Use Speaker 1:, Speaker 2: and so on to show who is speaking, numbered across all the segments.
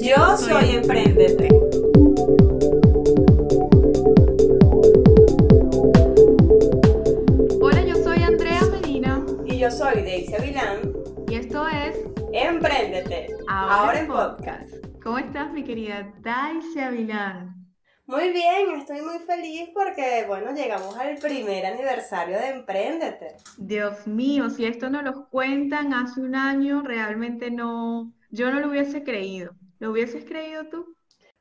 Speaker 1: Yo soy Emprendete.
Speaker 2: Hola, yo soy Andrea Medina.
Speaker 1: Y yo soy Daisy Avilán.
Speaker 2: Y esto es
Speaker 1: Empréndete. Ahora, en podcast.
Speaker 2: ¿Cómo estás, mi querida Daisy Avilán?
Speaker 1: Muy bien, estoy muy feliz porque, bueno, llegamos al primer aniversario de Emprendete.
Speaker 2: Dios mío, si esto no lo cuentan hace un año, realmente no, yo no lo hubiese creído. ¿Lo hubieses creído tú?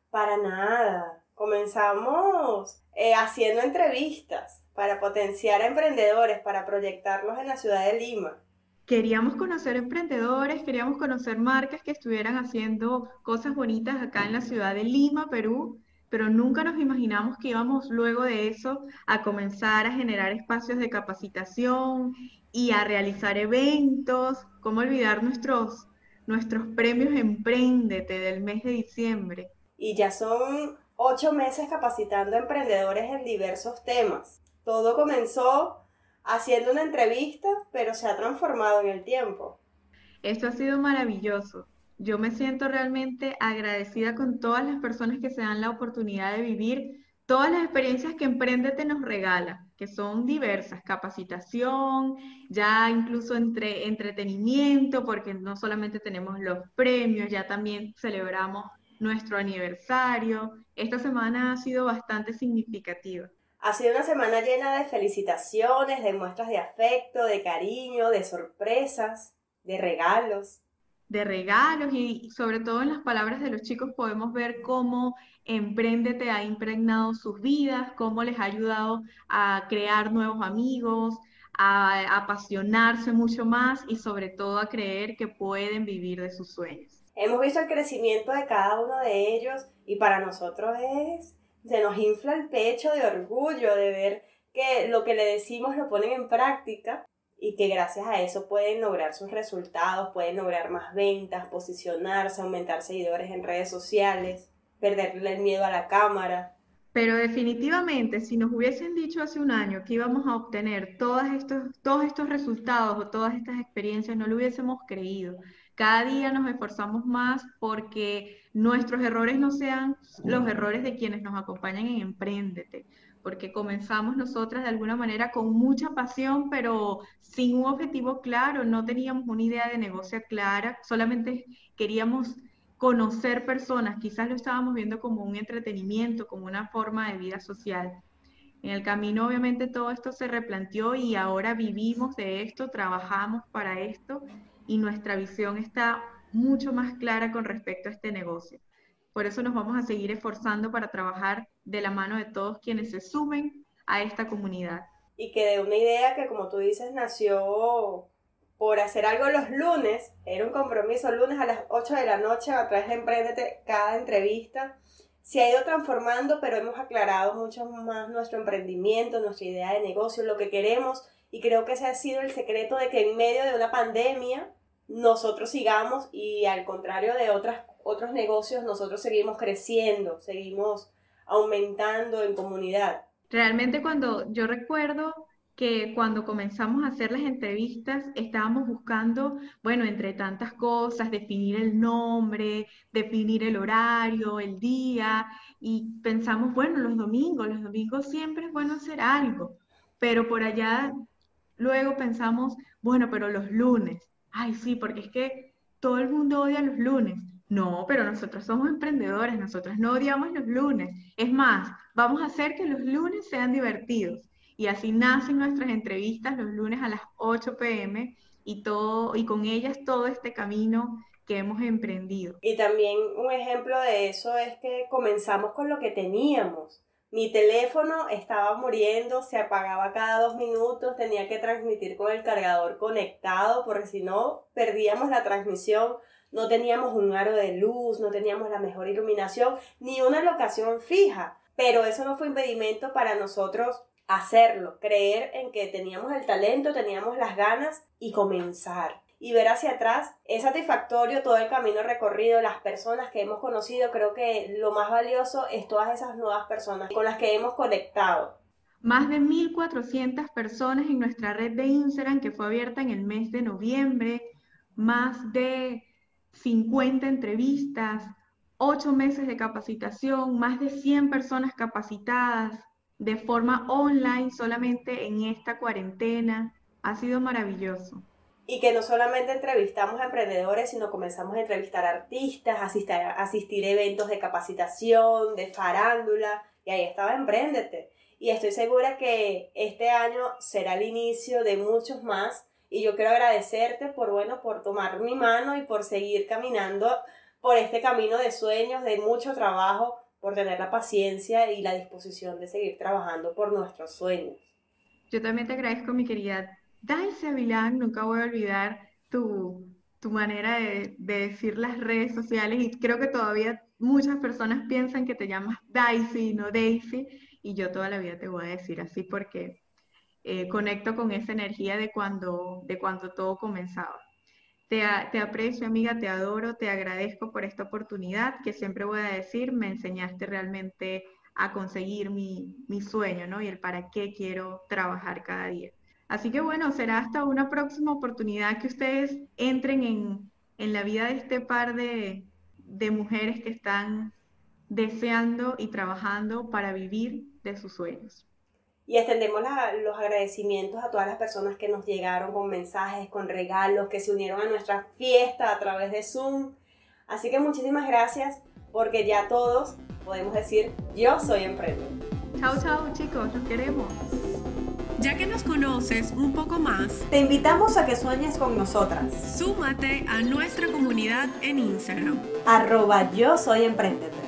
Speaker 1: Para nada. Comenzamos eh, haciendo entrevistas para potenciar a emprendedores, para proyectarlos en la ciudad de Lima.
Speaker 2: Queríamos conocer emprendedores, queríamos conocer marcas que estuvieran haciendo cosas bonitas acá en la ciudad de Lima, Perú, pero nunca nos imaginamos que íbamos luego de eso a comenzar a generar espacios de capacitación y a realizar eventos. ¿Cómo olvidar nuestros nuestros premios Emprendete del mes de diciembre.
Speaker 1: Y ya son ocho meses capacitando a emprendedores en diversos temas. Todo comenzó haciendo una entrevista, pero se ha transformado en el tiempo.
Speaker 2: Esto ha sido maravilloso. Yo me siento realmente agradecida con todas las personas que se dan la oportunidad de vivir todas las experiencias que Emprendete nos regala que son diversas, capacitación, ya incluso entre entretenimiento, porque no solamente tenemos los premios, ya también celebramos nuestro aniversario. Esta semana ha sido bastante significativa.
Speaker 1: Ha sido una semana llena de felicitaciones, de muestras de afecto, de cariño, de sorpresas, de regalos
Speaker 2: de regalos y sobre todo en las palabras de los chicos podemos ver cómo Emprendete ha impregnado sus vidas, cómo les ha ayudado a crear nuevos amigos, a, apasionarse mucho más y sobre todo a creer que pueden vivir de sus sueños.
Speaker 1: Hemos visto el crecimiento de cada uno de ellos y para nosotros es, se nos infla el pecho de orgullo de ver que lo que le decimos lo ponen en práctica y que gracias a eso pueden lograr sus resultados, pueden lograr más ventas, posicionarse, aumentar seguidores en redes sociales, perderle el miedo a la cámara.
Speaker 2: Pero definitivamente, si nos hubiesen dicho hace un año que íbamos a obtener todos estos, todos estos resultados o todas estas experiencias, no lo hubiésemos creído. Cada día nos esforzamos más porque nuestros errores no sean los errores de quienes nos acompañan en Emprendete porque comenzamos nosotras de alguna manera con mucha pasión, pero sin un objetivo claro, no teníamos una idea de negocio clara, solamente queríamos conocer personas, quizás lo estábamos viendo como un entretenimiento, como una forma de vida social. En el camino obviamente todo esto se replanteó y ahora vivimos de esto, trabajamos para esto y nuestra visión está mucho más clara con respecto a este negocio. Por eso nos vamos a seguir esforzando para trabajar de la mano de todos quienes se sumen a esta comunidad.
Speaker 1: Y que de una idea que, como tú dices, nació por hacer algo los lunes, era un compromiso lunes a las 8 de la noche a través de Emprendete cada entrevista. Se ha ido transformando, pero hemos aclarado mucho más nuestro emprendimiento, nuestra idea de negocio, lo que queremos. Y creo que ese ha sido el secreto de que en medio de una pandemia nosotros sigamos y al contrario de otras otros negocios nosotros seguimos creciendo, seguimos aumentando en comunidad.
Speaker 2: Realmente cuando yo recuerdo que cuando comenzamos a hacer las entrevistas estábamos buscando, bueno, entre tantas cosas, definir el nombre, definir el horario, el día, y pensamos, bueno, los domingos, los domingos siempre es bueno hacer algo, pero por allá luego pensamos, bueno, pero los lunes, ay sí, porque es que todo el mundo odia los lunes, no, pero nosotros somos emprendedores, nosotros no odiamos los lunes. Es más, vamos a hacer que los lunes sean divertidos. Y así nacen nuestras entrevistas los lunes a las 8 pm y, todo, y con ellas todo este camino que hemos emprendido.
Speaker 1: Y también un ejemplo de eso es que comenzamos con lo que teníamos. Mi teléfono estaba muriendo, se apagaba cada dos minutos, tenía que transmitir con el cargador conectado porque si no perdíamos la transmisión no teníamos un aro de luz, no teníamos la mejor iluminación, ni una locación fija. Pero eso no fue impedimento para nosotros hacerlo, creer en que teníamos el talento, teníamos las ganas y comenzar. Y ver hacia atrás es satisfactorio todo el camino recorrido, las personas que hemos conocido. Creo que lo más valioso es todas esas nuevas personas con las que hemos conectado.
Speaker 2: Más de 1.400 personas en nuestra red de Instagram que fue abierta en el mes de noviembre, más de 50 entrevistas, 8 meses de capacitación, más de 100 personas capacitadas de forma online solamente en esta cuarentena. Ha sido maravilloso.
Speaker 1: Y que no solamente entrevistamos a emprendedores, sino comenzamos a entrevistar artistas, asistir, asistir a eventos de capacitación, de farándula, y ahí estaba Emprendete. Y estoy segura que este año será el inicio de muchos más y yo quiero agradecerte por, bueno, por tomar mi mano y por seguir caminando por este camino de sueños, de mucho trabajo, por tener la paciencia y la disposición de seguir trabajando por nuestros sueños.
Speaker 2: Yo también te agradezco, mi querida Daisy Avilán, nunca voy a olvidar tu, tu manera de, de, decir las redes sociales y creo que todavía muchas personas piensan que te llamas Daisy, no Daisy, y yo toda la vida te voy a decir así porque eh, conecto con esa energía de cuando, de cuando todo comenzaba. Te, aprecio, amiga, te adoro, te agradezco por esta oportunidad que siempre voy a decir, me enseñaste realmente a conseguir mi, sueño, ¿no? Y el para qué quiero trabajar cada día. Así que bueno, será hasta una próxima oportunidad que ustedes entren en, en la vida de este par de, de mujeres que están deseando y trabajando para vivir de sus sueños.
Speaker 1: Y extendemos los agradecimientos a todas las personas que nos llegaron con mensajes, con regalos, que se unieron a nuestra fiesta a través de Zoom. Así que muchísimas gracias porque ya todos podemos decir yo soy emprendedor.
Speaker 2: Chao, chao chicos, los queremos.
Speaker 3: Ya que nos conoces un poco más,
Speaker 1: te invitamos a que sueñes con nosotras.
Speaker 3: Súmate a nuestra comunidad en Instagram.
Speaker 1: Arroba yo soy emprendedor.